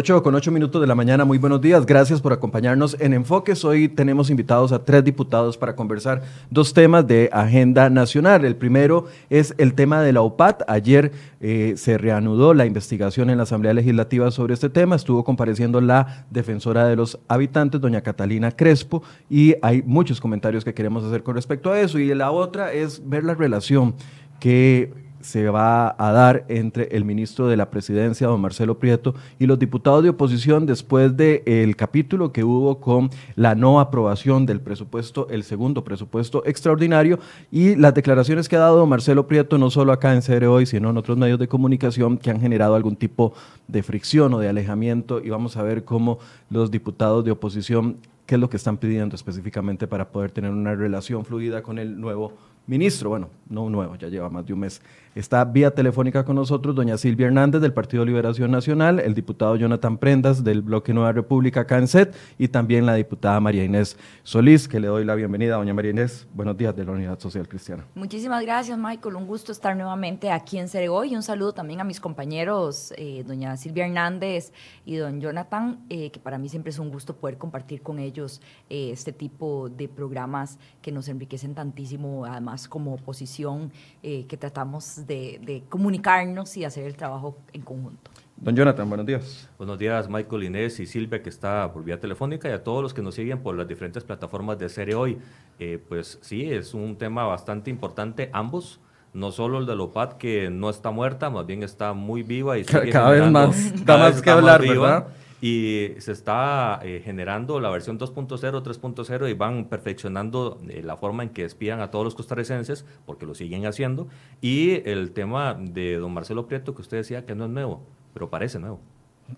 8 con 8 minutos de la mañana, muy buenos días, gracias por acompañarnos en Enfoques. Hoy tenemos invitados a tres diputados para conversar dos temas de agenda nacional. El primero es el tema de la OPAT. Ayer eh, se reanudó la investigación en la Asamblea Legislativa sobre este tema, estuvo compareciendo la defensora de los habitantes, doña Catalina Crespo, y hay muchos comentarios que queremos hacer con respecto a eso. Y la otra es ver la relación que se va a dar entre el ministro de la Presidencia, don Marcelo Prieto, y los diputados de oposición después del capítulo que hubo con la no aprobación del presupuesto, el segundo presupuesto extraordinario, y las declaraciones que ha dado don Marcelo Prieto, no solo acá en CR Hoy, sino en otros medios de comunicación que han generado algún tipo de fricción o de alejamiento, y vamos a ver cómo los diputados de oposición, qué es lo que están pidiendo específicamente para poder tener una relación fluida con el nuevo ministro, bueno, no nuevo, ya lleva más de un mes Está vía telefónica con nosotros doña Silvia Hernández del Partido Liberación Nacional, el diputado Jonathan Prendas del Bloque Nueva República CANSET y también la diputada María Inés Solís, que le doy la bienvenida. Doña María Inés, buenos días de la Unidad Social Cristiana. Muchísimas gracias, Michael. Un gusto estar nuevamente aquí en Ceregó y un saludo también a mis compañeros, eh, doña Silvia Hernández y don Jonathan, eh, que para mí siempre es un gusto poder compartir con ellos eh, este tipo de programas que nos enriquecen tantísimo, además como oposición, que tratamos de, comunicarnos y hacer el trabajo en conjunto. Don Jonathan, buenos días. Buenos días, Michael Inés y Silvia, que está por vía telefónica, y a todos los que nos siguen por las diferentes plataformas de Serie Hoy. Eh, pues sí, es un tema bastante importante, ambos. No solo el de Lopat, que no está muerta, más bien está muy viva y sigue cada vez más, da más que hablar, ¿verdad? Y se está eh, generando la versión 2.0, 3.0 y van perfeccionando eh, la forma en que despidan a todos los costarricenses, porque lo siguen haciendo. Y el tema de don Marcelo Prieto, que usted decía que no es nuevo, pero parece nuevo.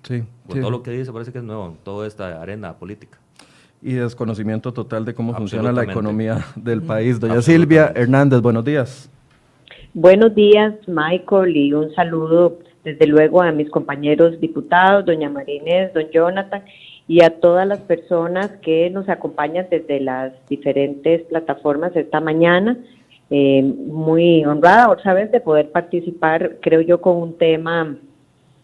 Sí. Por todo lo que dice, parece que es nuevo, toda esta arena política. Y desconocimiento total de cómo funciona la economía del país. Doña Silvia Hernández, buenos días. Buenos días, Michael, y un saludo desde luego a mis compañeros diputados, doña Marínez, don Jonathan, y a todas las personas que nos acompañan desde las diferentes plataformas esta mañana. Eh, muy honrada, otra vez, de poder participar, creo yo, con un tema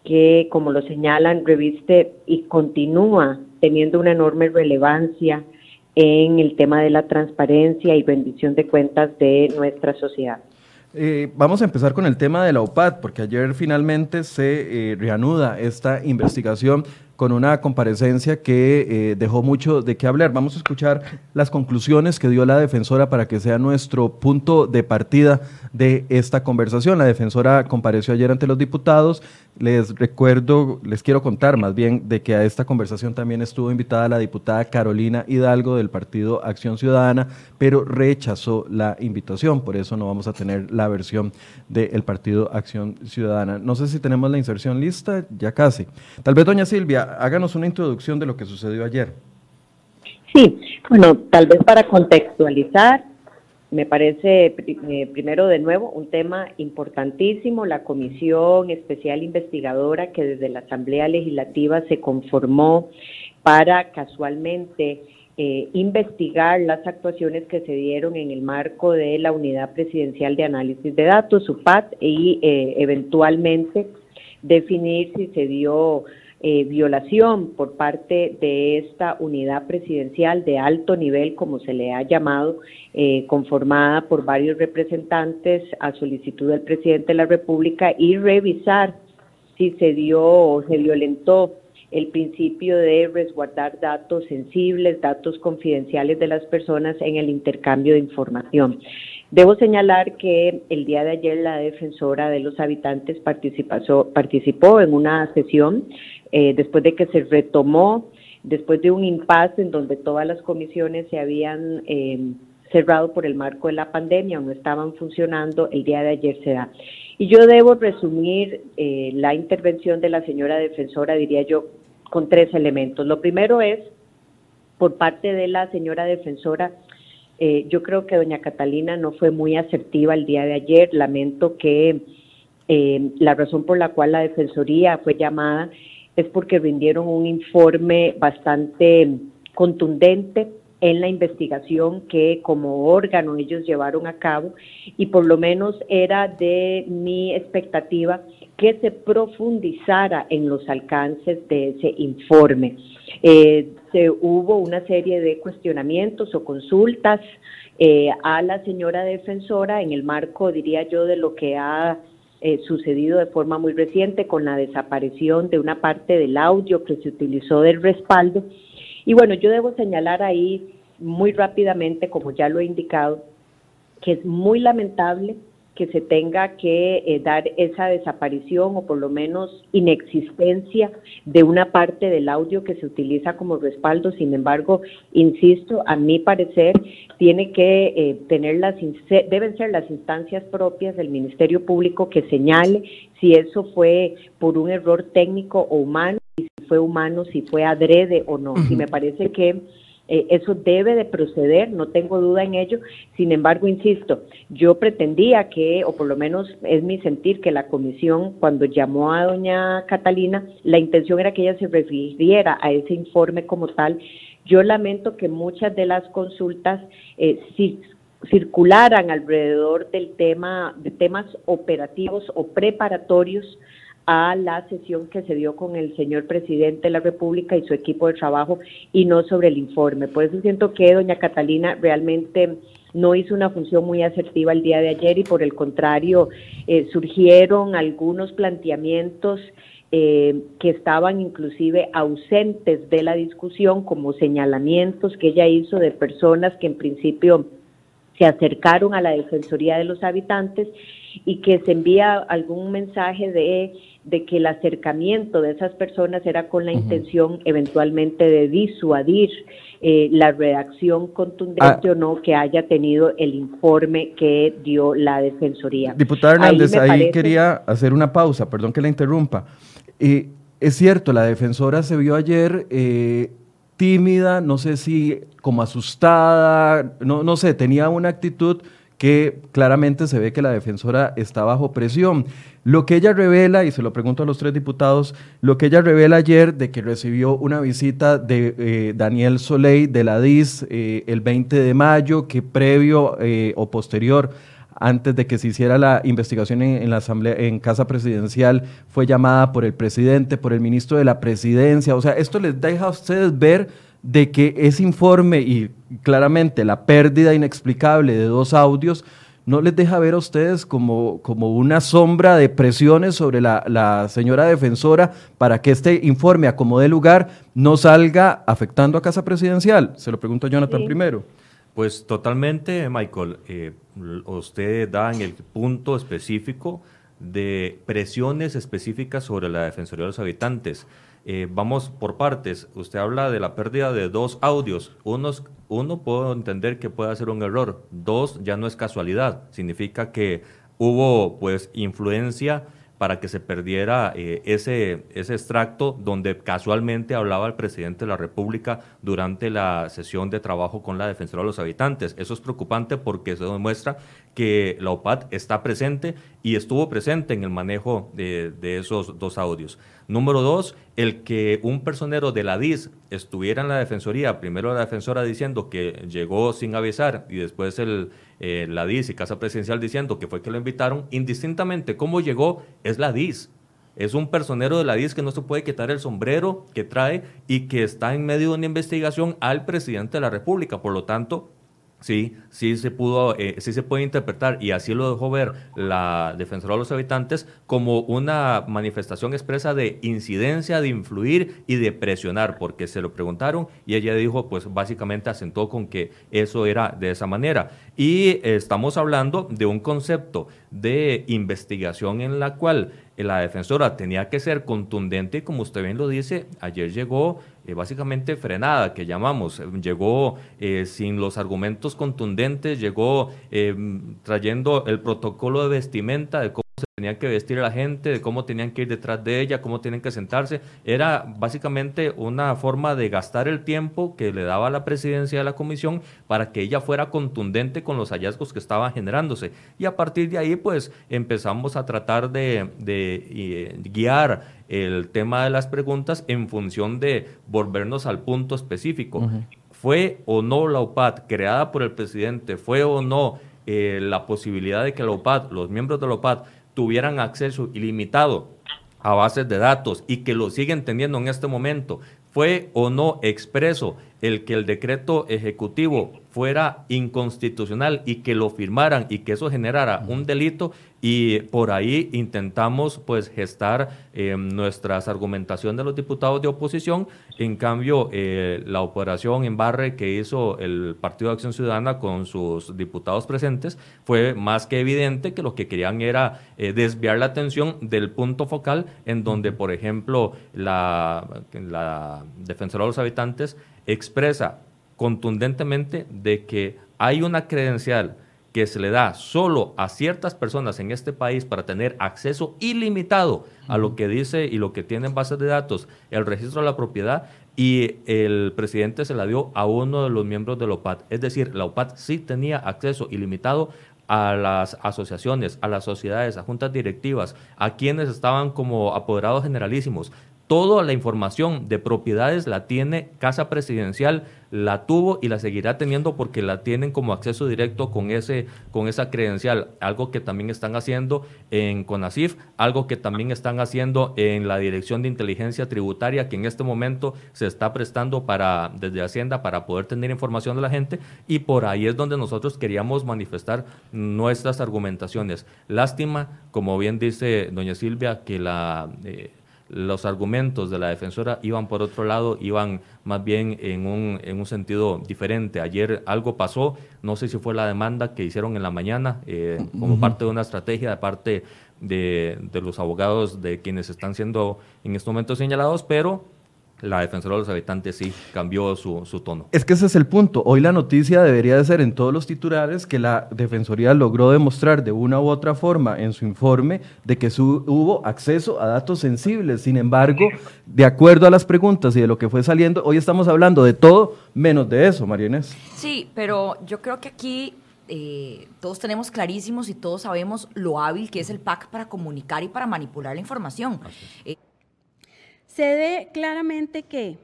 que, como lo señalan, reviste y continúa teniendo una enorme relevancia en el tema de la transparencia y rendición de cuentas de nuestra sociedad. Eh, vamos a empezar con el tema de la OPAD, porque ayer finalmente se eh, reanuda esta investigación con una comparecencia que eh, dejó mucho de qué hablar. Vamos a escuchar las conclusiones que dio la defensora para que sea nuestro punto de partida de esta conversación. La defensora compareció ayer ante los diputados. Les recuerdo, les quiero contar más bien de que a esta conversación también estuvo invitada la diputada Carolina Hidalgo del Partido Acción Ciudadana, pero rechazó la invitación. Por eso no vamos a tener la versión del Partido Acción Ciudadana. No sé si tenemos la inserción lista, ya casi. Tal vez, doña Silvia, háganos una introducción de lo que sucedió ayer. Sí, bueno, tal vez para contextualizar, me parece eh, primero de nuevo un tema importantísimo, la comisión especial investigadora que desde la Asamblea Legislativa se conformó para casualmente eh, investigar las actuaciones que se dieron en el marco de la Unidad Presidencial de Análisis de Datos, UPAT, y eh, eventualmente definir si se dio eh, violación por parte de esta unidad presidencial de alto nivel, como se le ha llamado, eh, conformada por varios representantes a solicitud del presidente de la República y revisar si se dio o se violentó el principio de resguardar datos sensibles, datos confidenciales de las personas en el intercambio de información. Debo señalar que el día de ayer la defensora de los habitantes participó, en una sesión eh, después de que se retomó, después de un impasse en donde todas las comisiones se habían em, cerrado por el marco de la pandemia o no estaban funcionando, el día de ayer se da. Y yo debo resumir eh, la intervención de la señora defensora, diría yo, con tres elementos. Lo primero es, por parte de la señora defensora, eh, yo creo que doña Catalina no fue muy asertiva el día de ayer. Lamento que la razón por la cual la Defensoría fue llamada es porque rindieron un informe bastante contundente en la investigación que como órgano ellos llevaron a cabo y por lo menos era de mi expectativa que se profundizara en los alcances de ese informe. Eh, se hubo una serie de cuestionamientos o consultas eh, a la señora defensora en el marco, diría yo, de lo que ha eh, sucedido de forma muy reciente con la desaparición de una parte del audio que se utilizó del respaldo y bueno, yo debo señalar ahí muy rápidamente, como ya lo he indicado, que es muy lamentable que se tenga que eh, dar esa desaparición o por lo menos inexistencia de una parte del audio que se utiliza como respaldo. Sin embargo, insisto, a mi parecer tiene que eh, tener las deben ser las instancias propias del Ministerio Público que señale si eso fue por un error técnico o humano fue humano, si fue adrede o no. Y me parece que eh, eso debe de proceder, no tengo duda en ello. Sin embargo, insisto, yo pretendía que, o por lo menos es mi sentir, que la comisión, cuando llamó a doña Catalina, la intención era que ella se refiriera a ese informe como tal. Yo lamento que muchas de las consultas eh, circularan alrededor del tema, de temas operativos o preparatorios a la sesión que se dio con el señor presidente de la República y su equipo de trabajo y no sobre el informe. Por eso siento que doña Catalina realmente no hizo una función muy asertiva el día de ayer y por el contrario eh, surgieron algunos planteamientos eh, que estaban inclusive ausentes de la discusión como señalamientos que ella hizo de personas que en principio se acercaron a la Defensoría de los Habitantes y que se envía algún mensaje de de que el acercamiento de esas personas era con la intención eventualmente de disuadir eh, la redacción contundente ah. o no que haya tenido el informe que dio la Defensoría. Diputada Hernández, ahí, quería hacer una pausa, perdón que la interrumpa. Eh, es cierto, la defensora se vio ayer eh, tímida, no sé si como asustada, no, no sé, tenía una actitud que claramente se ve que la defensora está bajo presión. Lo que ella revela, y se lo pregunto a los tres diputados, lo que ella revela ayer de que recibió una visita de eh, Daniel Soleil de la DIS eh, el 20 de mayo, que previo eh, o posterior antes de que se hiciera la investigación en, la asamblea en casa presidencial fue llamada por el presidente, por el ministro de la presidencia, o sea, esto les deja a ustedes ver de que ese informe y claramente la pérdida inexplicable de dos audios no les deja ver a ustedes como, como una sombra de presiones sobre la, señora defensora para que este informe acomode lugar no salga afectando a Casa Presidencial? Se lo pregunto a Jonathan primero. Pues totalmente, Michael. Eh, usted da en el punto específico de presiones específicas sobre la Defensoría de los Habitantes. Eh, vamos por partes. Usted habla de la pérdida de dos audios. Unos, uno, puedo entender que puede ser un error. Dos, ya no es casualidad. Significa que hubo pues influencia para que se perdiera eh, ese, ese extracto donde casualmente hablaba el presidente de la República durante la sesión de trabajo con la Defensora de los Habitantes. Eso es preocupante porque se demuestra que la OPAD está presente y estuvo presente en el manejo de, esos dos audios. Número dos, el que un personero de la DIS estuviera en la Defensoría, primero la defensora diciendo que llegó sin avisar y después el eh, la DIS y Casa Presidencial diciendo que fue que lo invitaron, indistintamente cómo llegó, es la DIS. Es un personero de la DIS que no se puede quitar el sombrero que trae y que está en medio de una investigación al presidente de la República. Por lo tanto, Sí, sí se pudo, eh, sí se puede interpretar y así lo dejó ver la defensora de los habitantes como una manifestación expresa de incidencia, de influir y de presionar, porque se lo preguntaron y ella dijo, pues básicamente asentó con que eso era de esa manera. Y estamos hablando de un concepto de investigación en la cual la defensora tenía que ser contundente como usted bien lo dice, ayer llegó eh, básicamente frenada, que llamamos. Llegó eh, sin los argumentos contundentes, llegó eh, trayendo el protocolo de vestimenta de se tenían que vestir a la gente, de cómo tenían que ir detrás de ella, cómo tienen que sentarse. Era básicamente una forma de gastar el tiempo que le daba la presidencia de la comisión para que ella fuera contundente con los hallazgos que estaban generándose. Y a partir de ahí, pues empezamos a tratar de, de guiar el tema de las preguntas en función de volvernos al punto específico. fue o no la OPAD creada por el presidente, fue o no eh, la posibilidad de que la OPAD, los miembros de la OPAD, tuvieran acceso ilimitado a bases de datos y que lo siguen teniendo en este momento, fue o no expreso el que el decreto ejecutivo fuera inconstitucional y que lo firmaran y que eso generara un delito y por ahí intentamos pues gestar eh, nuestras argumentación de los diputados de oposición. En cambio, eh, la operación en barre que hizo el Partido de Acción Ciudadana con sus diputados presentes fue más que evidente que lo que querían era eh, desviar la atención del punto focal en donde, por ejemplo, la, la defensora de los habitantes expresa contundentemente de que hay una credencial que se le da solo a ciertas personas en este país para tener acceso ilimitado a lo que dice y lo que tiene en bases de datos el registro de la propiedad y el presidente se la dio a uno de los miembros de la OPAD. Es decir, la OPAD sí tenía acceso ilimitado a las asociaciones, a las sociedades, a juntas directivas, a quienes estaban como apoderados generalísimos, Toda la información de propiedades la tiene Casa Presidencial, la tuvo y la seguirá teniendo porque la tienen como acceso directo con, ese, con esa credencial. Algo que también están haciendo en CONACIF, algo que también están haciendo en la Dirección de Inteligencia Tributaria, que en este momento se está prestando para, desde Hacienda para poder tener información de la gente y por ahí es donde nosotros queríamos manifestar nuestras argumentaciones. Lástima, como bien dice doña Silvia, que la... Eh, los argumentos de la defensora iban por otro lado, iban más bien en un, en un sentido diferente. Ayer algo pasó, no sé si fue la demanda que hicieron en la mañana eh, como parte de una estrategia de parte de, de los abogados de quienes están siendo en estos momentos señalados, pero la defensora de los habitantes sí cambió su, tono. Es que ese es el punto. Hoy la noticia debería de ser en todos los titulares que la Defensoría logró demostrar de una u otra forma en su informe de que su, hubo acceso a datos sensibles. Sin embargo, de acuerdo a las preguntas y de lo que fue saliendo, hoy estamos hablando de todo menos de eso, María Inés. Sí, pero yo creo que aquí eh, todos tenemos clarísimos y todos sabemos lo hábil que es el PAC para comunicar y para manipular la información se ve claramente que,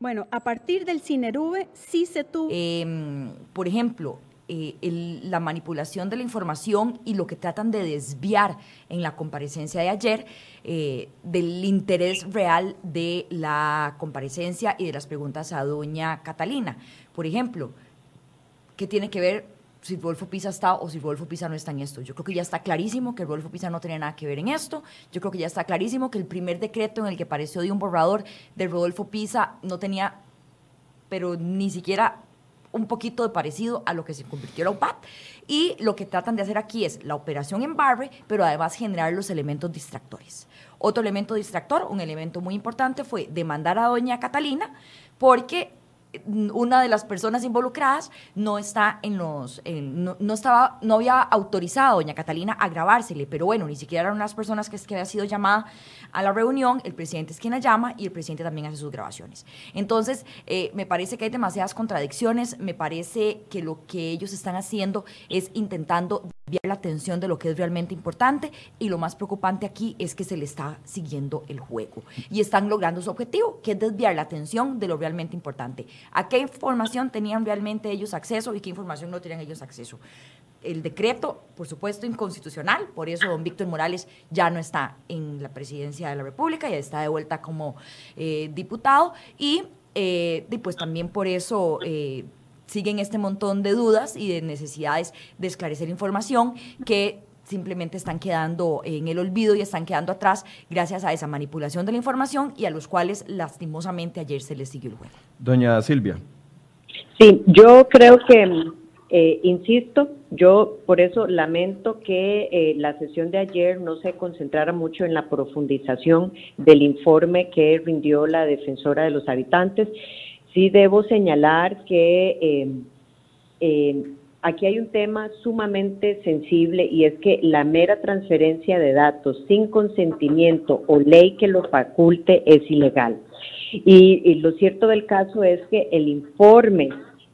bueno, a partir del CINERUVE sí se tuvo... Em, por ejemplo, eh, la manipulación de la información y lo que tratan de desviar en la comparecencia de ayer eh, del interés real de la comparecencia y de las preguntas a doña Catalina. Por ejemplo, ¿qué tiene que ver si Rodolfo Pisa está o si Rodolfo Pisa no está en esto. Yo creo que ya está clarísimo que Rodolfo Pisa no tenía nada que ver en esto. Yo creo que ya está clarísimo que el primer decreto en el que apareció de un borrador de Rodolfo Pisa no tenía, pero ni siquiera un poquito de parecido a lo que se convirtió la UPAD. Y lo que tratan de hacer aquí es la operación en barre, pero además generar los elementos distractores. Otro elemento distractor, un elemento muy importante, fue demandar a doña Catalina porque una de las personas involucradas no está en los no, estaba no había autorizado a doña Catalina a grabársele pero bueno ni siquiera eran unas personas que, que había sido llamada a la reunión el presidente es quien la llama y el presidente también hace sus grabaciones. Entonces eh, me parece que hay demasiadas contradicciones me parece que lo que ellos están haciendo es intentando desviar la atención de lo que es realmente importante y lo más preocupante aquí es que se le está siguiendo el juego y están logrando su objetivo que es desviar la atención de lo realmente importante a qué información tenían realmente ellos acceso y qué información no tenían ellos acceso. El decreto, por supuesto, inconstitucional, por eso don Víctor Morales ya no está en la presidencia de la República, ya está de vuelta como eh, diputado y eh, pues también por eso... Eh, siguen este montón de dudas y de necesidades de esclarecer información que simplemente están quedando en el olvido y están quedando atrás gracias a esa manipulación de la información y a los cuales lastimosamente ayer se les siguió el juego. Doña Silvia. Sí, yo creo que, eh, insisto, yo por eso lamento que eh, la sesión de ayer no se concentrara mucho en la profundización del informe que rindió la defensora de los habitantes. Sí debo señalar que eh, aquí hay un tema sumamente sensible y es que la mera transferencia de datos sin consentimiento o ley que lo faculte es ilegal. Y, lo cierto del caso es que el informe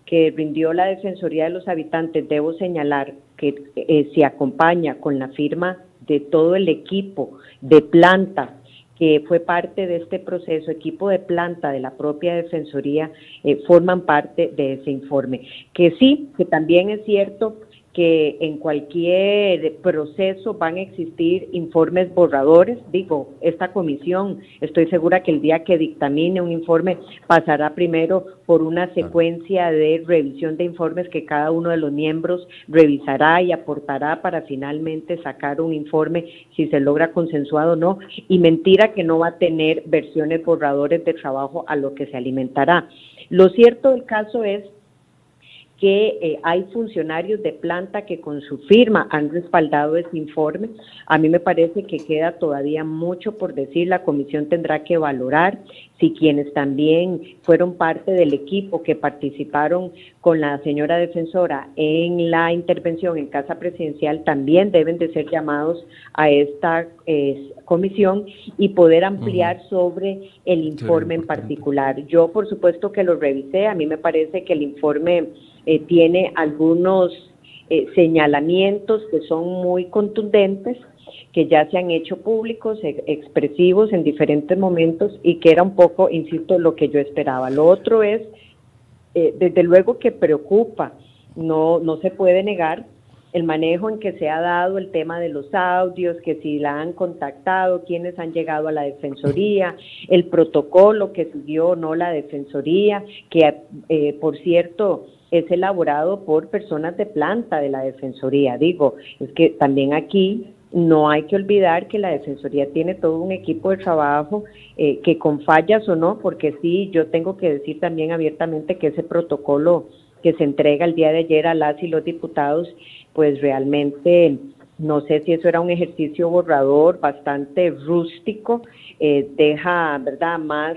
que rindió la Defensoría de los Habitantes, debo señalar que eh, se acompaña con la firma de todo el equipo de planta que fue parte de este proceso, equipo de planta de la propia Defensoría, eh, forman parte de ese informe. Que sí, que también es cierto que en cualquier proceso van a existir informes borradores. Digo, esta comisión, estoy segura que el día que dictamine un informe pasará primero por una secuencia de revisión de informes que cada uno de los miembros revisará y aportará para finalmente sacar un informe si se logra consensuado o no. Y mentira que no va a tener versiones borradores de trabajo a lo que se alimentará. Lo cierto del caso es que eh, hay funcionarios de planta que con su firma han respaldado ese informe. A mí me parece que queda todavía mucho por decir. La comisión tendrá que valorar si quienes también fueron parte del equipo que participaron con la señora defensora en la intervención en Casa Presidencial también deben de ser llamados a esta eh, comisión y poder ampliar sobre el informe en particular. Yo, por supuesto, que lo revisé. A mí me parece que el informe eh, tiene algunos eh, señalamientos que son muy contundentes, que ya se han hecho públicos, expresivos en diferentes momentos y que era un poco, insisto, lo que yo esperaba. Lo otro es, eh, desde luego que preocupa, no, no se puede negar el manejo en que se ha dado el tema de los audios, que si la han contactado, quiénes han llegado a la Defensoría, el protocolo que siguió no la Defensoría, que por cierto es elaborado por personas de planta de la Defensoría. Digo, es que también aquí no hay que olvidar que la Defensoría tiene todo un equipo de trabajo eh, que con fallas o no, porque sí, yo tengo que decir también abiertamente que ese protocolo que se entrega el día de ayer a las y los diputados, pues realmente no sé si eso era un ejercicio borrador bastante rústico, eh, deja, ¿verdad?, más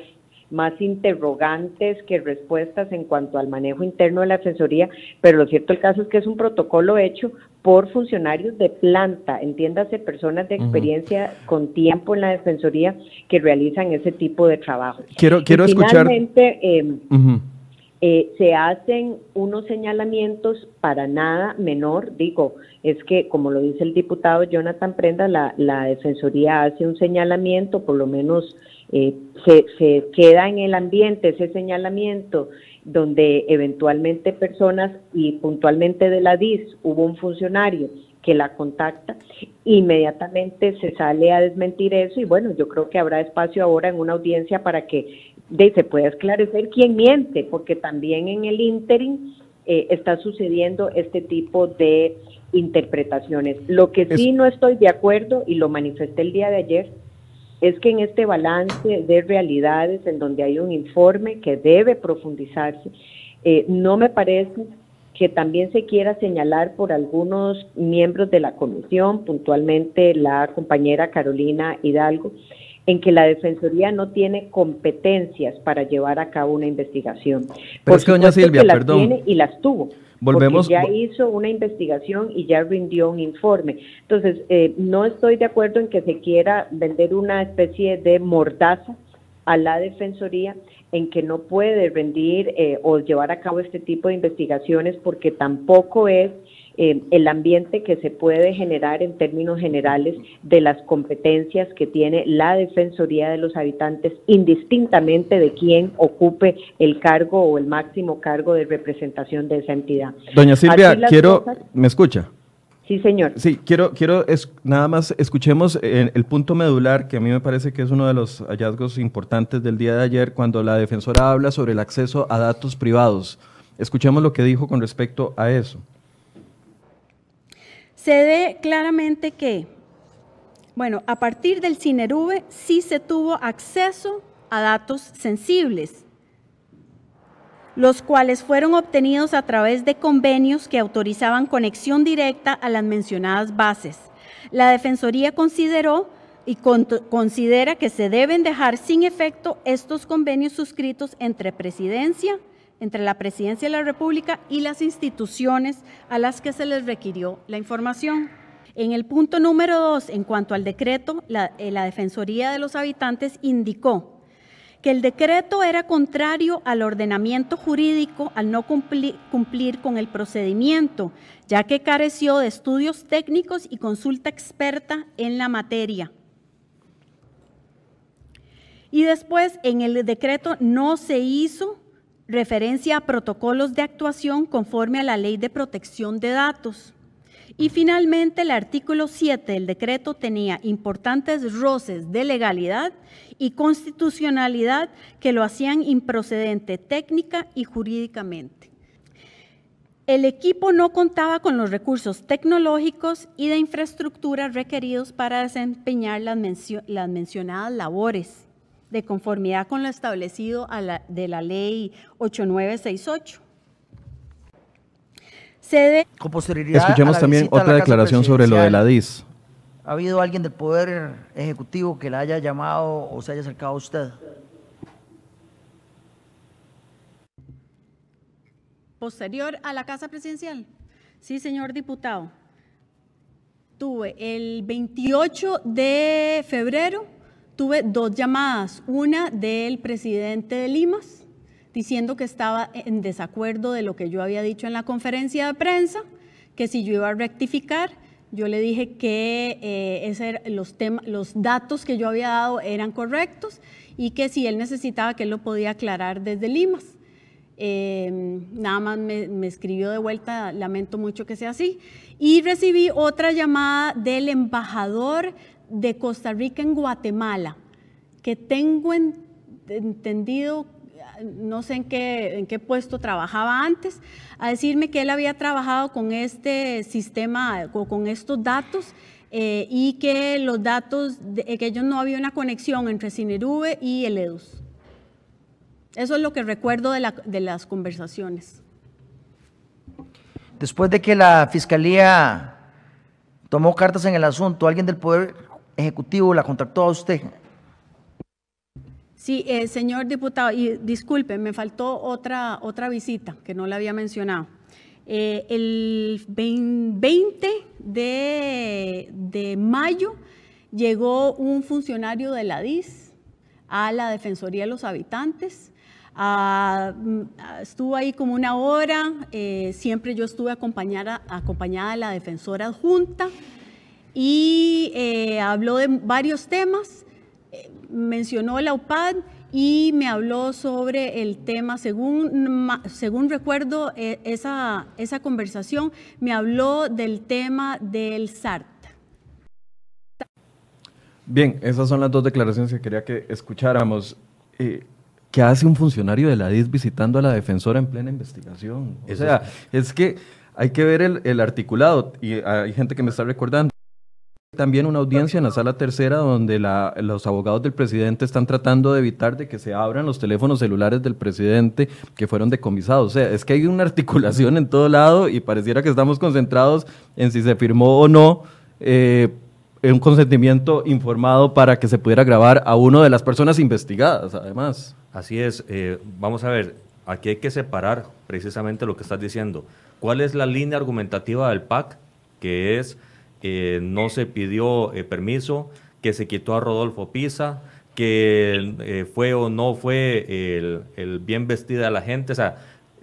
más interrogantes que respuestas en cuanto al manejo interno de la Defensoría, pero lo cierto el caso es que es un protocolo hecho por funcionarios de planta, entiéndase, personas de experiencia con tiempo en la Defensoría que realizan ese tipo de trabajo. Quiero, quiero escuchar. Finalmente, em, eh, se hacen unos señalamientos para nada menor, digo, es que como lo dice el diputado Jonathan Prenda, la, la Defensoría hace un señalamiento, por lo menos eh, se, se queda en el ambiente ese señalamiento donde eventualmente personas y puntualmente de la DIS hubo un funcionario que la contacta, inmediatamente se sale a desmentir eso y bueno, yo creo que habrá espacio ahora en una audiencia para que de, se pueda esclarecer quién miente, porque también en el interim eh, está sucediendo este tipo de interpretaciones. Lo que sí no estoy de acuerdo y lo manifesté el día de ayer es que en este balance de realidades en donde hay un informe que debe profundizarse, eh, no me parece que también se quiera señalar por algunos miembros de la comisión, puntualmente la compañera Carolina Hidalgo, en que la Defensoría no tiene competencias para llevar a cabo una investigación. Pero es que doña Silvia, perdón. Tiene y las tuvo. Volvemos. Porque ya hizo una investigación y ya rindió un informe. Entonces, eh, no estoy de acuerdo en que se quiera vender una especie de mordaza a la Defensoría en que no puede rendir eh, o llevar a cabo este tipo de investigaciones porque tampoco es eh, el ambiente que se puede generar en términos generales de las competencias que tiene la Defensoría de los Habitantes, indistintamente de quién ocupe el cargo o el máximo cargo de representación de esa entidad. Doña Silvia, quiero, ¿me escucha? Sí, señor. Sí, quiero, quiero es, nada más escuchemos el, el, punto medular, que a mí me parece que es uno de los hallazgos importantes del día de ayer, cuando la defensora habla sobre el acceso a datos privados. Escuchemos lo que dijo con respecto a eso se ve claramente que, bueno, a partir del CINERUVE sí se tuvo acceso a datos sensibles, los cuales fueron obtenidos a través de convenios que autorizaban conexión directa a las mencionadas bases. La Defensoría consideró y considera que se deben dejar sin efecto estos convenios suscritos entre Presidencia, entre la Presidencia de la República y las instituciones a las que se les requirió la información. En el punto número dos, en cuanto al decreto, la, eh, Defensoría de los Habitantes indicó que el decreto era contrario al ordenamiento jurídico al no cumplir, con el procedimiento, ya que careció de estudios técnicos y consulta experta en la materia. Y después, en el decreto no se hizo referencia a protocolos de actuación conforme a la ley de protección de datos. Y finalmente, el artículo 7 del decreto tenía importantes roces de legalidad y constitucionalidad que lo hacían improcedente técnica y jurídicamente. El equipo no contaba con los recursos tecnológicos y de infraestructura requeridos para desempeñar las, mencionadas labores de conformidad con lo establecido de la ley 8968. Escuchemos también otra declaración sobre lo de la DIS. ¿Ha habido alguien del Poder Ejecutivo que la haya llamado o se haya acercado a usted? Posterior a la Casa Presidencial. Sí, señor diputado. Tuve el 28 de febrero, tuve dos llamadas. Una del presidente de Limas, diciendo que estaba en desacuerdo de lo que yo había dicho en la conferencia de prensa, que si yo iba a rectificar, yo le dije que eh, los, los datos que yo había dado eran correctos y que si él necesitaba que él lo podía aclarar desde Limas. Em, nada más me, me, escribió de vuelta, lamento mucho que sea así. Y recibí otra llamada del embajador de Costa Rica en Guatemala, que tengo entendido no sé en qué, en qué puesto trabajaba antes, a decirme que él había trabajado con este sistema, con estos datos, eh, y que los datos, que ellos no había una conexión entre Cinerube y el EDUS. Eso es lo que recuerdo de, de las conversaciones. Después de que la Fiscalía tomó cartas en el asunto, ¿alguien del Poder Ejecutivo la contactó a usted? Sí, eh, señor diputado, y disculpe, me faltó otra, otra visita que no la había mencionado. Eh, el 20 de, mayo llegó un funcionario de la DIS a la Defensoría de los Habitantes. Ah, mm, estuvo ahí como una hora, eh, siempre yo estuve acompañada, acompañada de la defensora adjunta y habló de varios temas mencionó la UPAD y me habló sobre el tema, según, según recuerdo e, esa, esa conversación, me habló del tema del SART. Bien, esas son las dos declaraciones que quería que escucháramos. Eh, ¿Qué hace un funcionario de la DIS visitando a la defensora en plena investigación? O sea, es que hay que ver el, el articulado y hay gente que me está recordando también una audiencia en la sala tercera donde los abogados del presidente están tratando de evitar de que se abran los teléfonos celulares del presidente que fueron decomisados. O sea, es que hay una articulación en todo lado y pareciera que estamos concentrados en si se firmó o no eh, un consentimiento informado para que se pudiera grabar a una de las personas investigadas, además. Así es. Eh, vamos a ver, aquí hay que separar precisamente lo que estás diciendo. ¿Cuál es la línea argumentativa del PAC? Que es no se pidió eh, permiso, que se quitó a Rodolfo Pisa, que eh, fue o no fue el, bien vestida de la gente. O sea,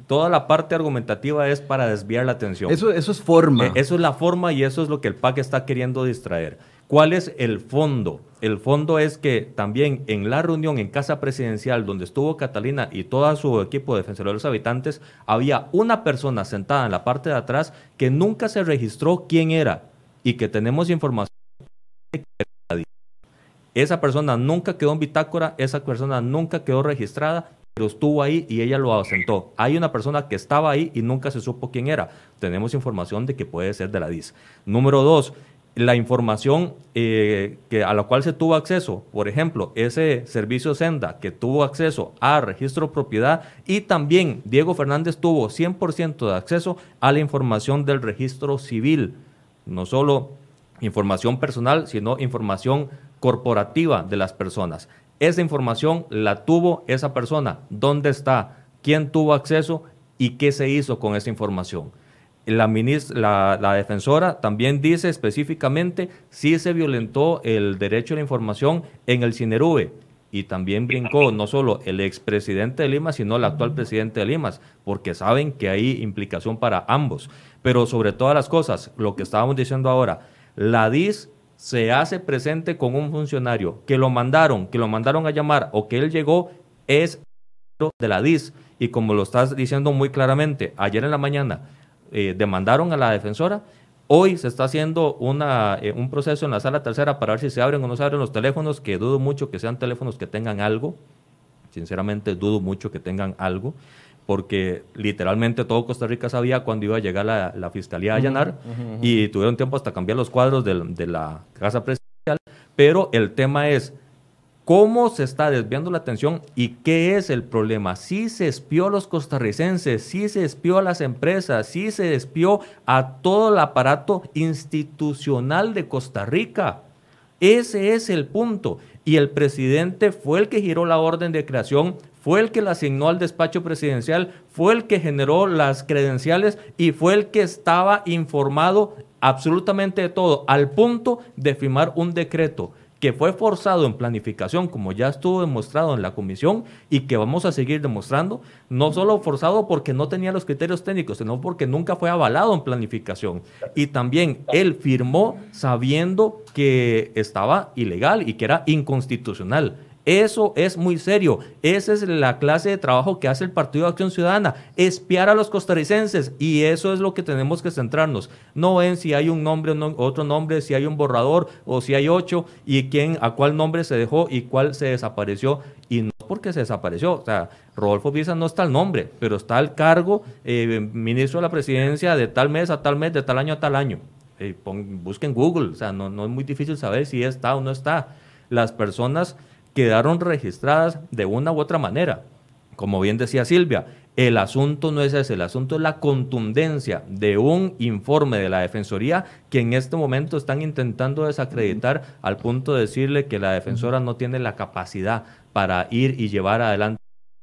toda la parte argumentativa es para desviar la atención. Eso, eso es forma. Eh, eso es la forma y eso es lo que el PAC está queriendo distraer. ¿Cuál es el fondo? El fondo es que también en la reunión en Casa Presidencial, donde estuvo Catalina y todo su equipo de defensores de los habitantes, había una persona sentada en la parte de atrás que nunca se registró quién era y que tenemos información esa persona nunca quedó en bitácora, esa persona nunca quedó registrada, pero estuvo ahí y ella lo asentó. Hay una persona que estaba ahí y nunca se supo quién era. Tenemos información de que puede ser de la DIS. Número dos, la información eh, que, a la cual se tuvo acceso, por ejemplo, ese servicio Senda que tuvo acceso a registro propiedad y también Diego Fernández tuvo 100% de acceso a la información del registro civil no solo información personal, sino información corporativa de las personas. Esa información la tuvo esa persona. ¿Dónde está? ¿Quién tuvo acceso? ¿Y qué se hizo con esa información? La, la, defensora también dice específicamente si se violentó el derecho a la información en el CINERUBE y también brincó no solo el expresidente de Lima, sino el actual presidente de Limas, porque saben que hay implicación para ambos. Pero sobre todas las cosas, lo que estábamos diciendo ahora, la DIS se hace presente con un funcionario que lo mandaron, que lo mandaron a llamar o que él llegó, es de la DIS. Y como lo estás diciendo muy claramente, ayer en la mañana eh, demandaron a la defensora, hoy se está haciendo una, eh, un proceso en la sala tercera para ver si se abren o no se abren los teléfonos, que dudo mucho que sean teléfonos que tengan algo, sinceramente dudo mucho que tengan algo porque literalmente todo Costa Rica sabía cuándo iba a llegar la, fiscalía a allanar y tuvieron tiempo hasta cambiar los cuadros de, la casa presidencial, pero el tema es cómo se está desviando la atención y qué es el problema. Si se espió a los costarricenses, si se espió a las empresas, si se espió a todo el aparato institucional de Costa Rica. Ese es el punto. Y el presidente fue el que giró la orden de creación, fue el que la asignó al despacho presidencial, fue el que generó las credenciales y fue el que estaba informado absolutamente de todo, al punto de firmar un decreto que fue forzado en planificación, como ya estuvo demostrado en la comisión y que vamos a seguir demostrando, no solo forzado porque no tenía los criterios técnicos, sino porque nunca fue avalado en planificación. Y también él firmó sabiendo que estaba ilegal y que era inconstitucional. Eso es muy serio. Esa es la clase de trabajo que hace el Partido de Acción Ciudadana, espiar a los costarricenses. Y eso es lo que tenemos que centrarnos. No en si hay un nombre o otro nombre, si hay un borrador o si hay ocho y quién, a cuál nombre se dejó y cuál se desapareció. Y no porque se desapareció. O sea, Rodolfo Pisa no está el nombre, pero está el cargo eh, ministro de la presidencia de tal mes a tal mes, de tal año a tal año. Eh, busquen Google, o sea, no, no es muy difícil saber si está o no está. Las personas quedaron registradas de una u otra manera. Como bien decía Silvia, el asunto no es ese, el asunto es la contundencia de un informe de la Defensoría que en este momento están intentando desacreditar al punto de decirle que la defensora no tiene la capacidad para ir y llevar adelante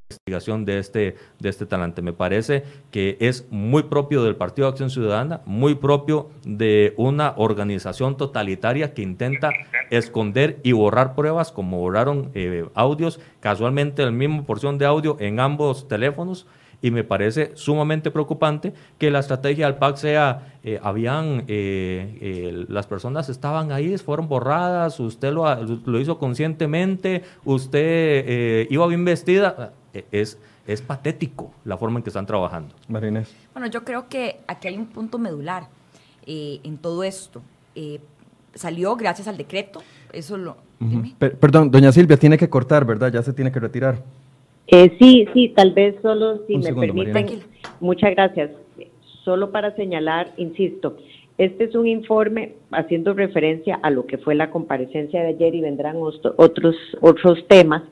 investigación de este, de este talante. Me parece que es muy propio del Partido de Acción Ciudadana, muy propio de una organización totalitaria que intenta esconder y borrar pruebas, como borraron eh, audios, casualmente la misma porción de audio en ambos teléfonos. Y me parece sumamente preocupante que la estrategia del PAC sea, eh, habían, eh, las personas estaban ahí, fueron borradas, usted lo, lo hizo conscientemente, usted iba bien vestida es, es patético la forma en que están trabajando. Marínez. Bueno, yo creo que aquí hay un punto medular eh, en todo esto. Eh, salió gracias al decreto, eso lo... perdón, doña Silvia, tiene que cortar, ¿verdad? Ya se tiene que retirar. Eh, sí, sí, tal vez solo, si me permiten. Muchas gracias. Solo para señalar, insisto, este es un informe haciendo referencia a lo que fue la comparecencia de ayer y vendrán otros, otros temas,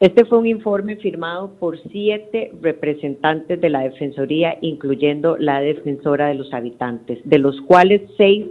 este fue un informe firmado por siete representantes de la Defensoría, incluyendo la defensora de los habitantes, de los cuales seis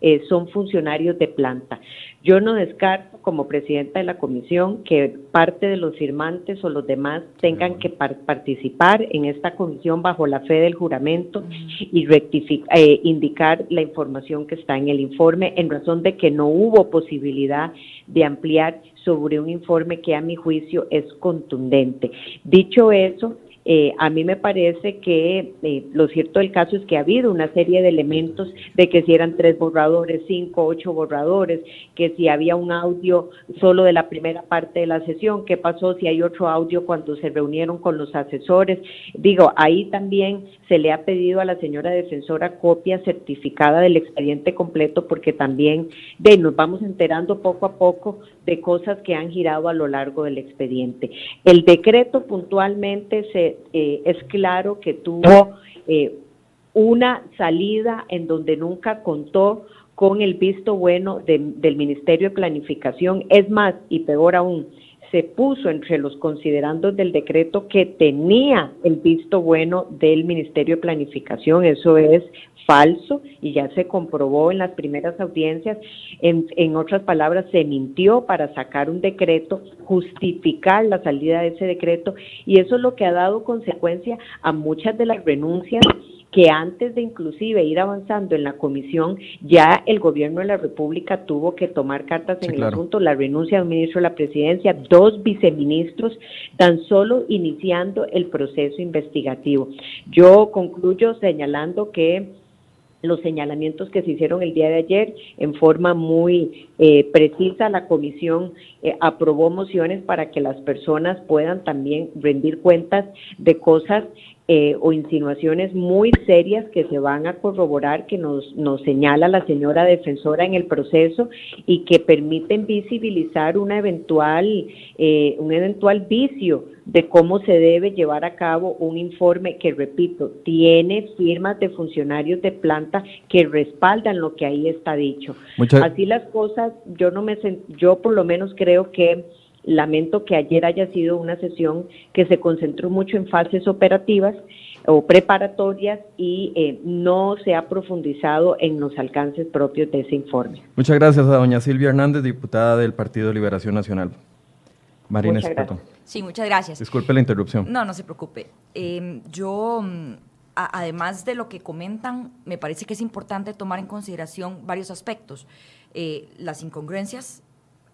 eh, son funcionarios de planta. Yo no descarto, como presidenta de la comisión, que parte de los firmantes o los demás tengan que participar en esta comisión bajo la fe del juramento y eh, indicar la información que está en el informe en razón de que no hubo posibilidad de ampliar sobre un informe que a mi juicio es contundente. Dicho eso, eh, a mí me parece que eh, lo cierto del caso es que ha habido una serie de elementos de que si eran tres borradores, cinco, ocho borradores, que si había un audio solo de la primera parte de la sesión, qué pasó si hay otro audio cuando se reunieron con los asesores. Digo, ahí también se le ha pedido a la señora defensora copia certificada del expediente completo porque también de, nos vamos enterando poco a poco de cosas que han girado a lo largo del expediente. El decreto puntualmente se eh, es claro que tuvo eh, una salida en donde nunca contó con el visto bueno del Ministerio de Planificación. Es más, y peor aún, se puso entre los considerandos del decreto que tenía el visto bueno del Ministerio de Planificación. Eso es falso y ya se comprobó en las primeras audiencias. En, en, otras palabras, se mintió para sacar un decreto, justificar la salida de ese decreto y eso es lo que ha dado consecuencia a muchas de las renuncias que antes de inclusive ir avanzando en la comisión, ya el gobierno de la República tuvo que tomar cartas en el asunto, la renuncia del ministro de la Presidencia, dos viceministros, tan solo iniciando el proceso investigativo. Yo concluyo señalando que los señalamientos que se hicieron el día de ayer en forma muy eh, precisa. La comisión eh, aprobó mociones para que las personas puedan también rendir cuentas de cosas eh, o insinuaciones muy serias que se van a corroborar, que nos, nos señala la señora defensora en el proceso y que permiten visibilizar una eventual, eh, un eventual vicio de cómo se debe llevar a cabo un informe que, repito, tiene firmas de funcionarios de planta que respaldan lo que ahí está dicho. Así las cosas, yo no me yo por lo menos creo que Lamento que ayer haya sido una sesión que se concentró mucho en fases operativas o preparatorias y eh, no se ha profundizado en los alcances propios de ese informe. Muchas gracias a doña Silvia Hernández, diputada del Partido Liberación Nacional. Marina Espeto. Sí, muchas gracias. Disculpe la interrupción. No, no se preocupe. Em, yo, mm, además de lo que comentan, me parece que es importante tomar en consideración varios aspectos. Eh, las incongruencias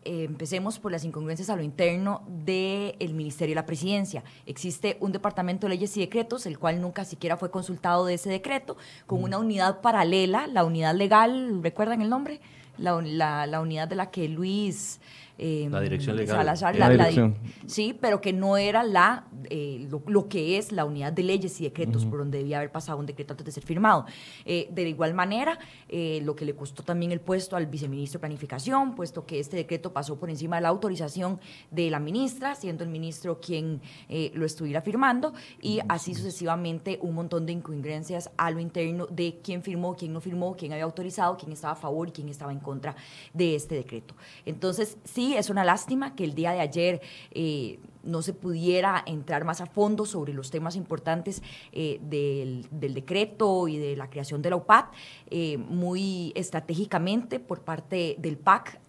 eh, empecemos por las incongruencias a lo interno del Ministerio de la Presidencia. Existe un departamento de leyes y decretos, el cual nunca siquiera fue consultado de ese decreto, con una unidad paralela, la unidad legal, ¿recuerdan el nombre? La, la unidad de la que Luis eh, la dirección legal. Salazar, la, sí, pero que no era la eh, lo, que es la unidad de leyes y decretos, por donde debía haber pasado un decreto antes de ser firmado. Eh, de igual manera, eh, lo que le costó también el puesto al viceministro de Planificación, puesto que este decreto pasó por encima de la autorización de la ministra, siendo el ministro quien lo estuviera firmando, y así sucesivamente un montón de incongruencias a lo interno de quién firmó, quién no firmó, quién había autorizado, quién estaba a favor y quién estaba en contra de este decreto. Entonces, sí, es una lástima que el día de ayer eh, no se pudiera entrar más a fondo sobre los temas importantes eh, del, decreto y de la creación de la UPAD, eh, muy estratégicamente por parte del PAC,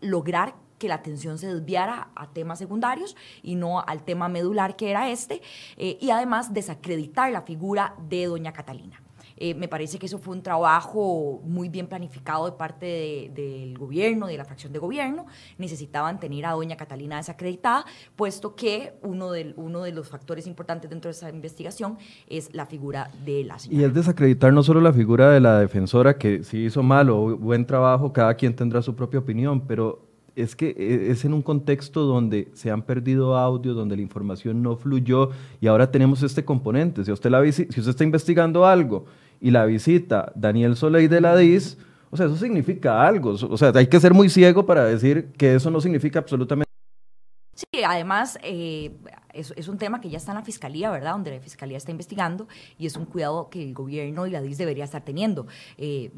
lograr que la atención se desviara a temas secundarios y no al tema medular que era este, y además desacreditar la figura de doña Catalina. Eh, me parece que eso fue un trabajo muy bien planificado de parte del gobierno, de la fracción de gobierno. Necesitaban tener a doña Catalina desacreditada, puesto que uno de, uno de los factores importantes dentro de esa investigación es la figura de la señora. Y es desacreditar no solo la figura de la defensora, que si hizo mal o buen trabajo, cada quien tendrá su propia opinión, pero es que e, es en un contexto donde se han perdido audios, donde la información no fluyó y ahora tenemos este componente. Si usted, la, si usted está investigando algo y la visita Daniel Soleil de la DIS, o sea, eso significa algo. O sea, hay que ser muy ciego para decir que eso no significa absolutamente Sí, además eh, es, un tema que ya está en la fiscalía, ¿verdad? Donde la fiscalía está investigando y es un cuidado que el gobierno y la DIS debería estar teniendo. Eh,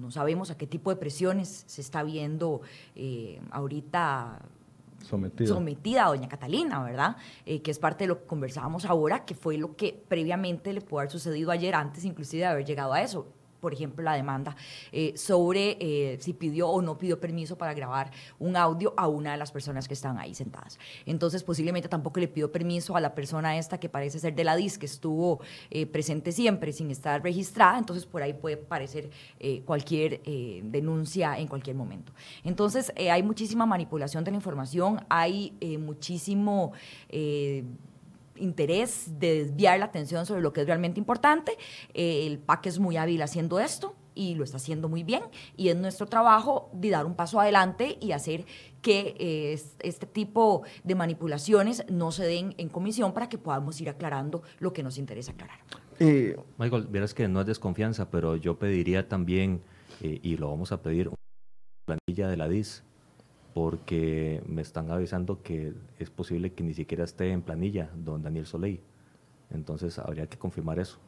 no sabemos a qué tipo de presiones se está viendo eh, ahorita sometida. sometida a doña Catalina, ¿verdad? Eh, que es parte de lo que conversábamos ahora, que fue lo que previamente le pudo haber sucedido ayer, antes inclusive de haber llegado a eso por ejemplo, la demanda eh, sobre eh, si pidió o no pidió permiso para grabar un audio a una de las personas que están ahí sentadas. Entonces, posiblemente tampoco le pidió permiso a la persona esta que parece ser de la DIS, que estuvo eh, presente siempre sin estar registrada, entonces por ahí puede aparecer cualquier denuncia en cualquier momento. Entonces, hay muchísima manipulación de la información, hay muchísimo interés de desviar la atención sobre lo que es realmente importante. Eh, el PAC es muy hábil haciendo esto y lo está haciendo muy bien y es nuestro trabajo de dar un paso adelante y hacer que eh, este tipo de manipulaciones no se den en comisión para que podamos ir aclarando lo que nos interesa aclarar. Eh, Michael, verás que no es desconfianza, pero yo pediría también, y lo vamos a pedir, una plantilla de la DIS porque me están avisando que es posible que ni siquiera esté en planilla don Daniel Soleil. Entonces habría que confirmar eso.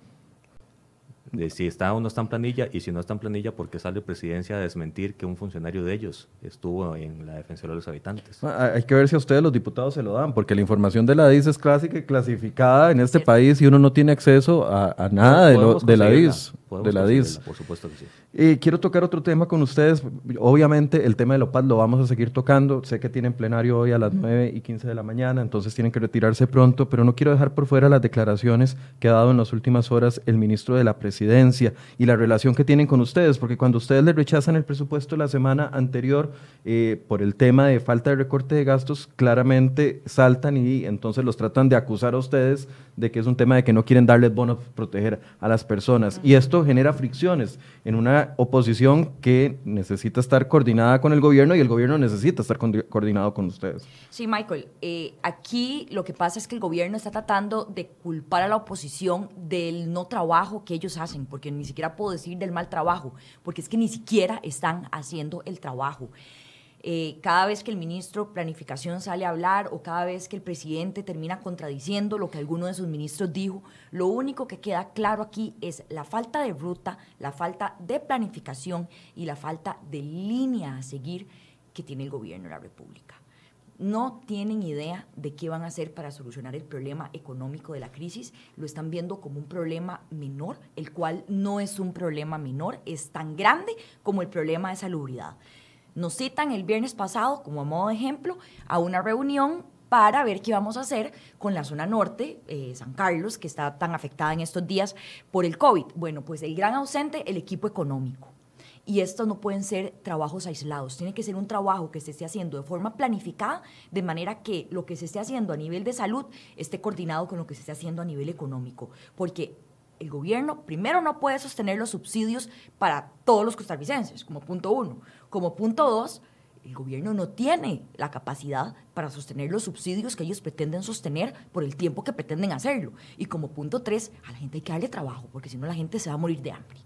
De si está o no está en planilla y si no está en planilla, porque sale presidencia a desmentir que un funcionario de ellos estuvo en la defensa de los habitantes. Ah, hay que ver si a ustedes los diputados se lo dan, porque la información de la DIS es clásica y clasificada en este país y uno no tiene acceso a, nada de, lo, de, la DIS. De la DIS. Por supuesto que sí. Eh, quiero tocar otro tema con ustedes. Obviamente el tema del OPAD lo vamos a seguir tocando. Sé que tienen plenario hoy a las 9 y 15 de la mañana, entonces tienen que retirarse pronto, pero no quiero dejar por fuera las declaraciones que ha dado en las últimas horas el ministro de la Presidencia y la relación que tienen con ustedes, porque cuando ustedes le rechazan el presupuesto la semana anterior eh, por el tema de falta de recorte de gastos, claramente saltan y entonces los tratan de acusar a ustedes de que es un tema de que no quieren darles bonos proteger a las personas. Y esto genera fricciones en una oposición que necesita estar coordinada con el gobierno y el gobierno necesita estar coordinado con ustedes. Sí, Michael, eh, aquí lo que pasa es que el gobierno está tratando de culpar a la oposición del no trabajo que ellos hacen, porque ni siquiera puedo decir del mal trabajo, porque es que ni siquiera están haciendo el trabajo. Eh, cada vez que el ministro de Planificación sale a hablar o cada vez que el presidente termina contradiciendo lo que alguno de sus ministros dijo, lo único que queda claro aquí es la falta de ruta, la falta de planificación y la falta de línea a seguir que tiene el gobierno de la República. No tienen idea de qué van a hacer para solucionar el problema económico de la crisis. Lo están viendo como un problema menor, el cual no es un problema menor, es tan grande como el problema de salubridad. Nos citan el viernes pasado, como a modo de ejemplo, a una reunión para ver qué vamos a hacer con la zona norte, eh, San Carlos, que está tan afectada en estos días por el COVID. Bueno, pues el gran ausente, el equipo económico. Y estos no pueden ser trabajos aislados, tiene que ser un trabajo que se esté haciendo de forma planificada, de manera que lo que se esté haciendo a nivel de salud esté coordinado con lo que se esté haciendo a nivel económico. Porque el gobierno primero no puede sostener los subsidios para todos los costarricenses, como punto uno. Como punto dos, el gobierno no tiene la capacidad para sostener los subsidios que ellos pretenden sostener por el tiempo que pretenden hacerlo. Y como punto tres, a la gente hay que darle trabajo, porque si no la gente se va a morir de hambre.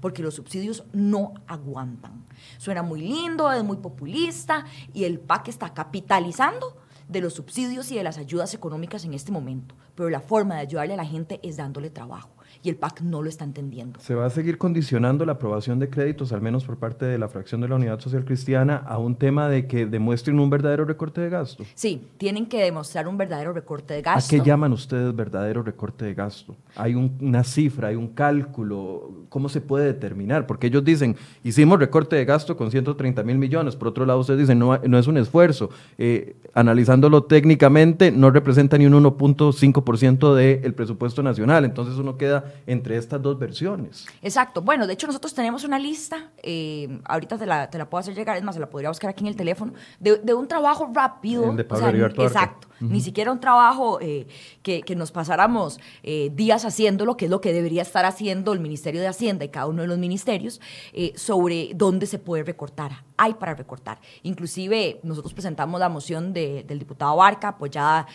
Porque los subsidios no aguantan. Suena muy lindo, es muy populista y el PAC está capitalizando de los subsidios y de las ayudas económicas en este momento. Pero la forma de ayudarle a la gente es dándole trabajo y el PAC no lo está entendiendo. ¿Se va a seguir condicionando la aprobación de créditos, al menos por parte de la fracción de la Unidad Social Cristiana, a un tema de que demuestren un verdadero recorte de gasto? Sí, tienen que demostrar un verdadero recorte de gasto. ¿A qué llaman ustedes verdadero recorte de gasto? ¿Hay una cifra, hay un cálculo? ¿Cómo se puede determinar? Porque ellos dicen, hicimos recorte de gasto con 130 mil millones, por otro lado ustedes dicen, no, no es un esfuerzo. Eh, analizándolo técnicamente, no representa ni un 1.5% del presupuesto nacional, entonces uno queda entre estas dos versiones. Exacto. Bueno, de hecho nosotros tenemos una lista, eh, ahorita te la, te la, puedo hacer llegar, es más, se la podría buscar aquí en el teléfono, de, de un trabajo rápido. El de Pablo Exacto. Ni siquiera un trabajo eh, que, que, nos pasáramos eh, días haciéndolo, que es lo que debería estar haciendo el Ministerio de Hacienda y cada uno de los ministerios, sobre dónde se puede recortar. Hay para recortar. Inclusive nosotros presentamos la moción de, del diputado Barca, apoyada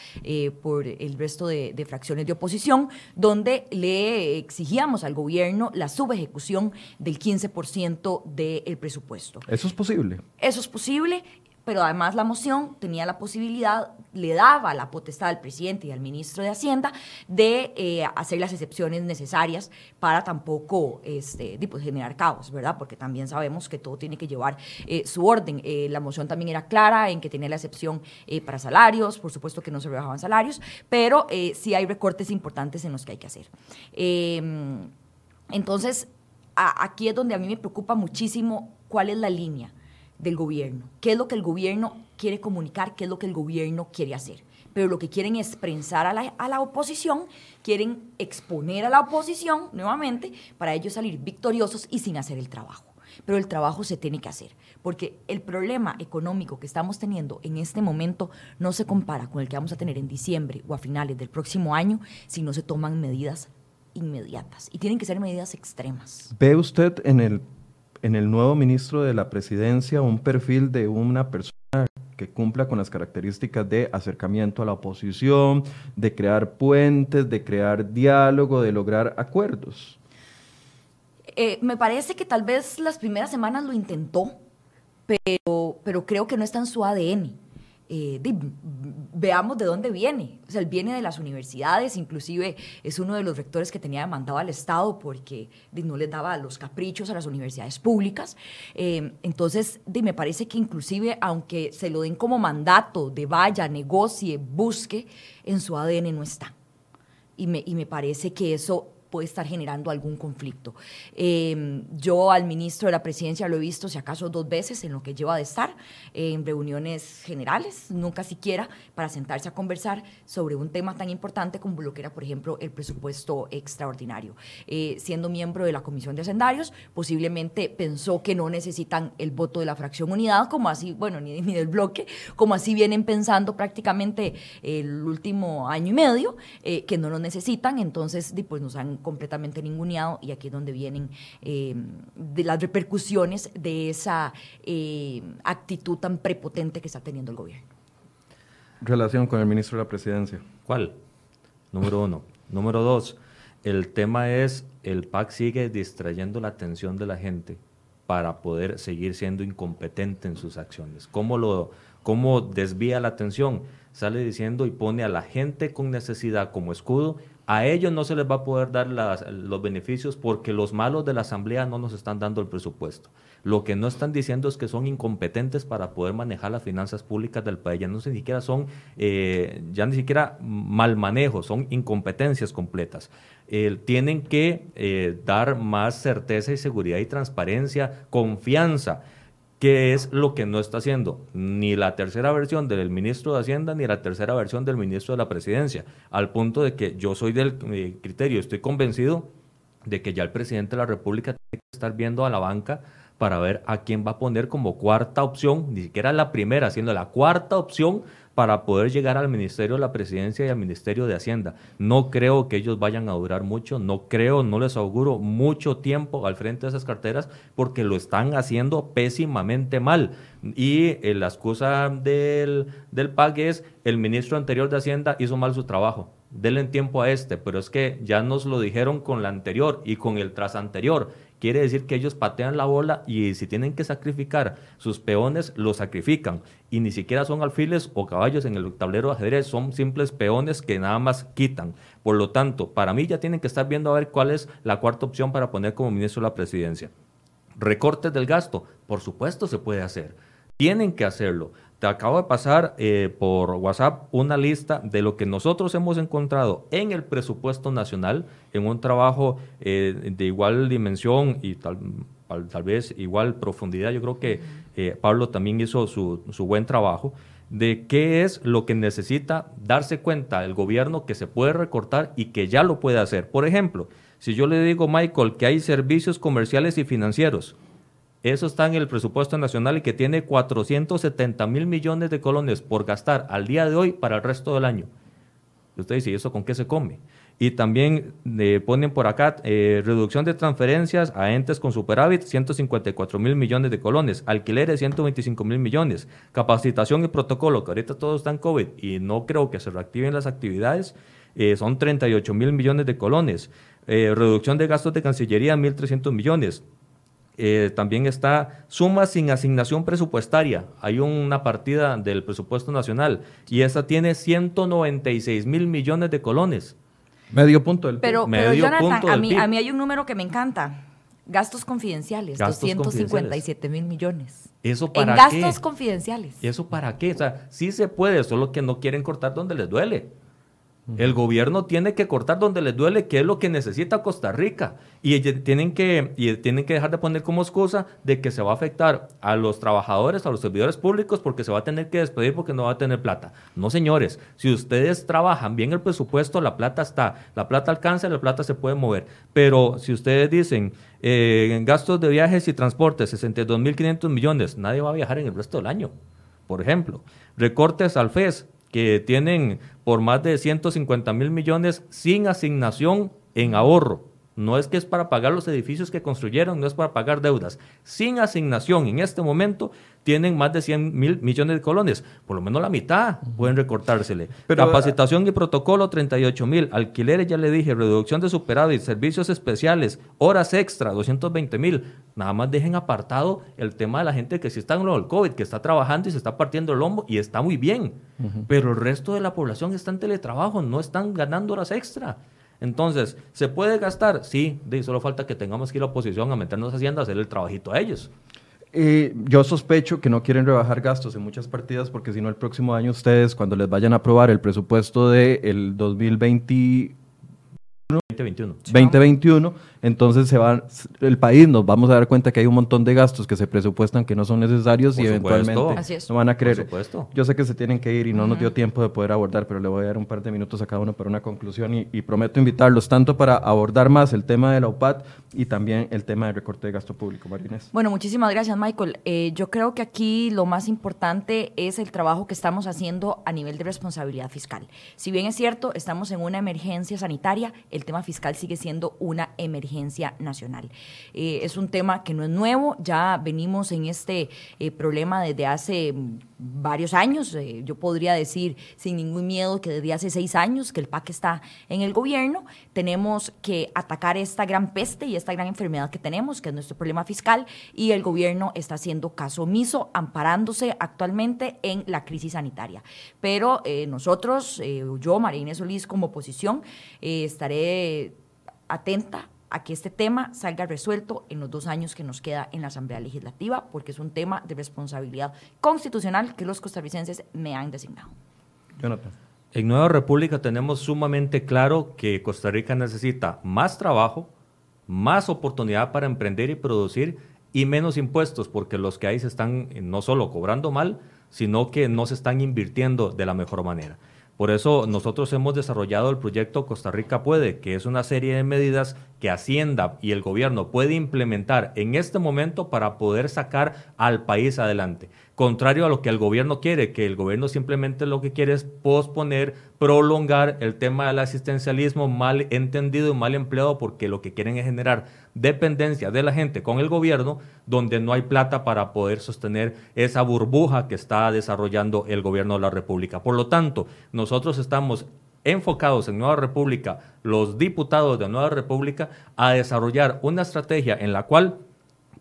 por el resto de, de fracciones de oposición, donde le exigíamos al gobierno la subejecución del 15% del presupuesto. ¿Eso es posible? Eso es posible pero además la moción tenía la posibilidad, le daba la potestad al presidente y al ministro de Hacienda de eh, hacer las excepciones necesarias para tampoco este, pues, generar caos, ¿verdad? Porque también sabemos que todo tiene que llevar eh, su orden. Eh, la moción también era clara en que tenía la excepción para salarios, por supuesto que no se rebajaban salarios, pero sí hay recortes importantes en los que hay que hacer. Em, entonces, aquí es donde a mí me preocupa muchísimo cuál es la línea del gobierno, qué es lo que el gobierno quiere comunicar, qué es lo que el gobierno quiere hacer. Pero lo que quieren es prensar a la, a la oposición, quieren exponer a la oposición nuevamente para ellos salir victoriosos y sin hacer el trabajo. Pero el trabajo se tiene que hacer, porque el problema económico que estamos teniendo en este momento no se compara con el que vamos a tener en diciembre o a finales del próximo año si no se toman medidas inmediatas. Y tienen que ser medidas extremas. ¿Ve usted en el en el nuevo ministro de la presidencia un perfil de una persona que cumpla con las características de acercamiento a la oposición, de crear puentes, de crear diálogo, de lograr acuerdos. Eh, me parece que tal vez las primeras semanas lo intentó, pero, pero creo que no está en su ADN. Eh, veamos de dónde viene. O sea, él viene de las universidades, inclusive es uno de los rectores que tenía demandado al Estado porque no les daba los caprichos a las universidades públicas. Eh, entonces, me parece que inclusive, aunque se lo den como mandato de vaya, negocie, busque, en su ADN no está. Y me, y me parece que eso puede estar generando algún conflicto. Eh, yo al ministro de la presidencia lo he visto, si acaso, dos veces en lo que lleva de estar, en reuniones generales, nunca siquiera para sentarse a conversar sobre un tema tan importante como lo que era, por ejemplo, el presupuesto extraordinario. Eh, siendo miembro de la Comisión de Hacendarios, posiblemente pensó que no necesitan el voto de la fracción unidad, como así, bueno, ni, ni del bloque, como así vienen pensando prácticamente el último año y medio, eh, que no lo necesitan, entonces pues nos han completamente ninguneado y aquí es donde vienen eh, de las repercusiones de esa eh, actitud tan prepotente que está teniendo el gobierno. Relación con el ministro de la Presidencia. ¿Cuál? Número uno. Número dos, el tema es, el PAC sigue distrayendo la atención de la gente para poder seguir siendo incompetente en sus acciones. ¿Cómo, lo, cómo desvía la atención? Sale diciendo y pone a la gente con necesidad como escudo a ellos no se les va a poder dar los beneficios porque los malos de la Asamblea no nos están dando el presupuesto. Lo que no están diciendo es que son incompetentes para poder manejar las finanzas públicas del país. Ya no ni siquiera son, eh, ya ni siquiera mal manejo, son incompetencias completas. tienen que eh, dar más certeza y seguridad y transparencia, confianza ¿Qué es lo que no está haciendo? Ni la tercera versión del ministro de Hacienda ni la tercera versión del ministro de la Presidencia, al punto de que yo soy del criterio, estoy convencido de que ya el presidente de la República tiene que estar viendo a la banca para ver a quién va a poner como cuarta opción, ni siquiera la primera, siendo la cuarta opción para poder llegar al Ministerio de la Presidencia y al Ministerio de Hacienda. No creo que ellos vayan a durar mucho, no creo, no les auguro mucho tiempo al frente de esas carteras porque lo están haciendo pésimamente mal. Y eh, la excusa del, del PAC es el ministro anterior de Hacienda hizo mal su trabajo denle tiempo a este, pero es que ya nos lo dijeron con la anterior y con el tras anterior quiere decir que ellos patean la bola y si tienen que sacrificar sus peones, los sacrifican. Y ni siquiera son alfiles o caballos en el tablero de ajedrez, son simples peones que nada más quitan. Por lo tanto, para mí ya tienen que estar viendo a ver cuál es la cuarta opción para poner como ministro de la presidencia. Recortes del gasto, por supuesto se puede hacer. Tienen que hacerlo. Te acabo de pasar eh, por WhatsApp una lista de lo que nosotros hemos encontrado en el presupuesto nacional, en un trabajo eh, de igual dimensión y tal, tal, vez igual profundidad. Yo creo que eh, Pablo también hizo su, su buen trabajo de qué es lo que necesita darse cuenta el gobierno que se puede recortar y que ya lo puede hacer. Por ejemplo, si yo le digo, Michael, que hay servicios comerciales y financieros, eso está en el presupuesto nacional y que tiene 470 mil millones de colones por gastar al día de hoy para el resto del año. Usted dice, ¿y eso con qué se come? Y también le ponen por acá eh, reducción de transferencias a entes con superávit, 154 mil millones de colones, alquileres, 125 mil millones, capacitación y protocolo, que ahorita todo está en COVID y no creo que se reactiven las actividades, eh, son 38 mil millones de colones, eh, reducción de gastos de Cancillería, 1.300 millones, eh, también está suma sin asignación presupuestaria. Hay una partida del presupuesto nacional y esa tiene 196 mil millones de colones. Medio punto del Pero, pero Jonathan, a mí, a mí hay un número que me encanta. Gastos confidenciales, 257 mil millones. ¿Eso para en gastos confidenciales. ¿Y eso para qué? O sea, sí se puede, solo que no quieren cortar donde les duele. El gobierno tiene que cortar donde les duele, que es lo que necesita Costa Rica. Y tienen que, y tienen que dejar de poner como excusa de que se va a afectar a los trabajadores, a los servidores públicos, porque se va a tener que despedir porque no va a tener plata. No, señores, si ustedes trabajan bien el presupuesto, la plata está. La plata alcanza, la plata se puede mover. Pero si ustedes dicen eh, gastos de viajes y transportes, 62.500 millones, nadie va a viajar en el resto del año. Por ejemplo, recortes al FES, que tienen por más de 150 mil millones sin asignación en ahorro. No es que es para pagar los edificios que construyeron, no es para pagar deudas. Sin asignación en este momento tienen más de 100 mil millones de colones. Por lo menos la mitad pueden recortársele. Capacitación y protocolo 38 mil. Alquileres, ya le dije, reducción de superávit, servicios especiales, horas extra 220 mil. Nada más dejen apartado el tema de la gente que sí está en lo del COVID, que está trabajando y se está partiendo el lomo y está muy bien. Pero el resto de la población está en teletrabajo, no están ganando horas extra. Entonces, ¿se puede gastar? Sí, solo falta que tengamos que ir a la oposición a meternos a Hacienda a hacer el trabajito a ellos. Eh, yo sospecho que no quieren rebajar gastos en muchas partidas porque si no el próximo año ustedes cuando les vayan a aprobar el presupuesto del 2021 2021. 2021, entonces se va el país nos vamos a dar cuenta que hay un montón de gastos que se presupuestan que no son necesarios Por y supuesto. eventualmente no van a creer. Por supuesto. Yo sé que se tienen que ir y no nos dio tiempo de poder abordar, pero le voy a dar un par de minutos a cada uno para una conclusión y, y prometo invitarlos tanto para abordar más el tema de la UPAD y también el tema del recorte de gasto público, Marinés. Bueno, muchísimas gracias, Michael. Eh, yo creo que aquí lo más importante es el trabajo que estamos haciendo a nivel de responsabilidad fiscal. Si bien es cierto, estamos en una emergencia sanitaria, el tema fiscal sigue siendo una emergencia nacional. Eh, es un tema que no es nuevo, ya venimos en este eh, problema desde hace mm, varios años. Eh, yo podría decir sin ningún miedo que desde hace seis años que el PAC está en el gobierno, tenemos que atacar esta gran peste y esta gran enfermedad que tenemos, que es nuestro problema fiscal, y el gobierno está haciendo caso omiso, amparándose actualmente en la crisis sanitaria. Pero nosotros, yo, María Inés Solís, como oposición, estaré atenta a que este tema salga resuelto en los dos años que nos queda en la Asamblea Legislativa, porque es un tema de responsabilidad constitucional que los costarricenses me han designado. Jonathan. En Nueva República tenemos sumamente claro que Costa Rica necesita más trabajo, más oportunidad para emprender y producir y menos impuestos, porque los que hay se están eh, no solo cobrando mal, sino que no se están invirtiendo de la mejor manera. Por eso nosotros hemos desarrollado el proyecto Costa Rica Puede, que es una serie de medidas que Hacienda y el gobierno puede implementar en este momento para poder sacar al país adelante. Contrario a lo que el gobierno quiere, que el gobierno simplemente lo que quiere es posponer, prolongar el tema del asistencialismo mal entendido y mal empleado, porque lo que quieren es generar dependencia de la gente con el gobierno, donde no hay plata para poder sostener esa burbuja que está desarrollando el gobierno de la República. Por lo tanto, nosotros estamos enfocados en Nueva República, los diputados de Nueva República, a desarrollar una estrategia en la cual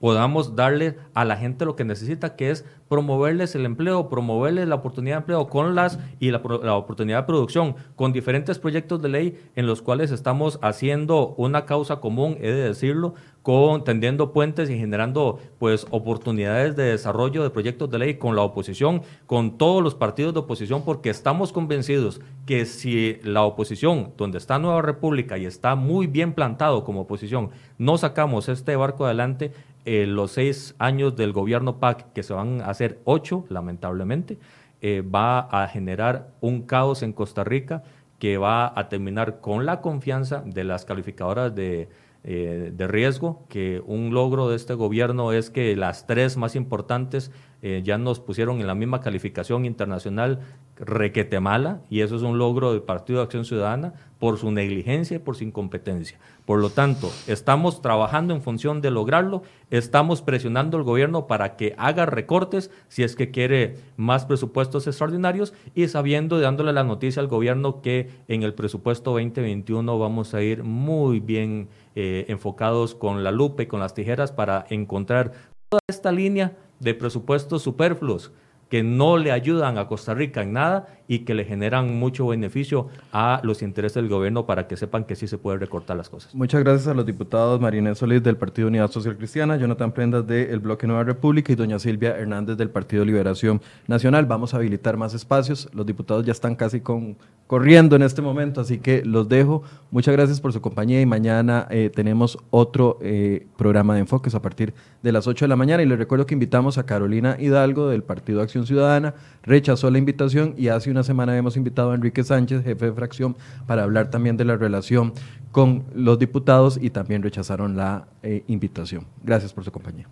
podamos darle a la gente lo que necesita, que es promoverles el empleo, promoverles la oportunidad de empleo con las y la, la oportunidad de producción, con diferentes proyectos de ley en los cuales estamos haciendo una causa común, he de decirlo, con tendiendo puentes y generando pues oportunidades de desarrollo de proyectos de ley con la oposición, con todos los partidos de oposición, porque estamos convencidos que si la oposición, donde está Nueva República y está muy bien plantado como oposición, no sacamos este barco adelante, eh, los seis años del gobierno PAC, que se van a hacer ocho, lamentablemente, eh, va a generar un caos en Costa Rica que va a terminar con la confianza de las calificadoras de, eh, de riesgo, que un logro de este gobierno es que las tres más importantes eh, ya nos pusieron en la misma calificación internacional requete mala, y eso es un logro del Partido de Acción Ciudadana por su negligencia y por su incompetencia. Por lo tanto, estamos trabajando en función de lograrlo, estamos presionando al gobierno para que haga recortes si es que quiere más presupuestos extraordinarios y sabiendo dándole la noticia al gobierno que en el presupuesto 2021 vamos a ir muy bien eh, enfocados con la lupa y con las tijeras para encontrar toda esta línea de presupuestos superfluos que no le ayudan a Costa Rica en nada y que le generan mucho beneficio a los intereses del gobierno para que sepan que sí se puede recortar las cosas. Muchas gracias a los diputados Marinés Solís del Partido Unidad Social Cristiana, Jonathan Prendas del Bloque Nueva República y doña Silvia Hernández del Partido Liberación Nacional. Vamos a habilitar más espacios. Los diputados ya están casi con, corriendo en este momento, así que los dejo. Muchas gracias por su compañía y mañana eh, tenemos otro eh, programa de enfoques a partir de las 8 de la mañana. Y les recuerdo que invitamos a Carolina Hidalgo del Partido Acción Ciudadana. Rechazó la invitación y hace una semana hemos invitado a Enrique Sánchez, jefe de fracción, para hablar también de la relación con los diputados y también rechazaron la eh, invitación. Gracias por su compañía.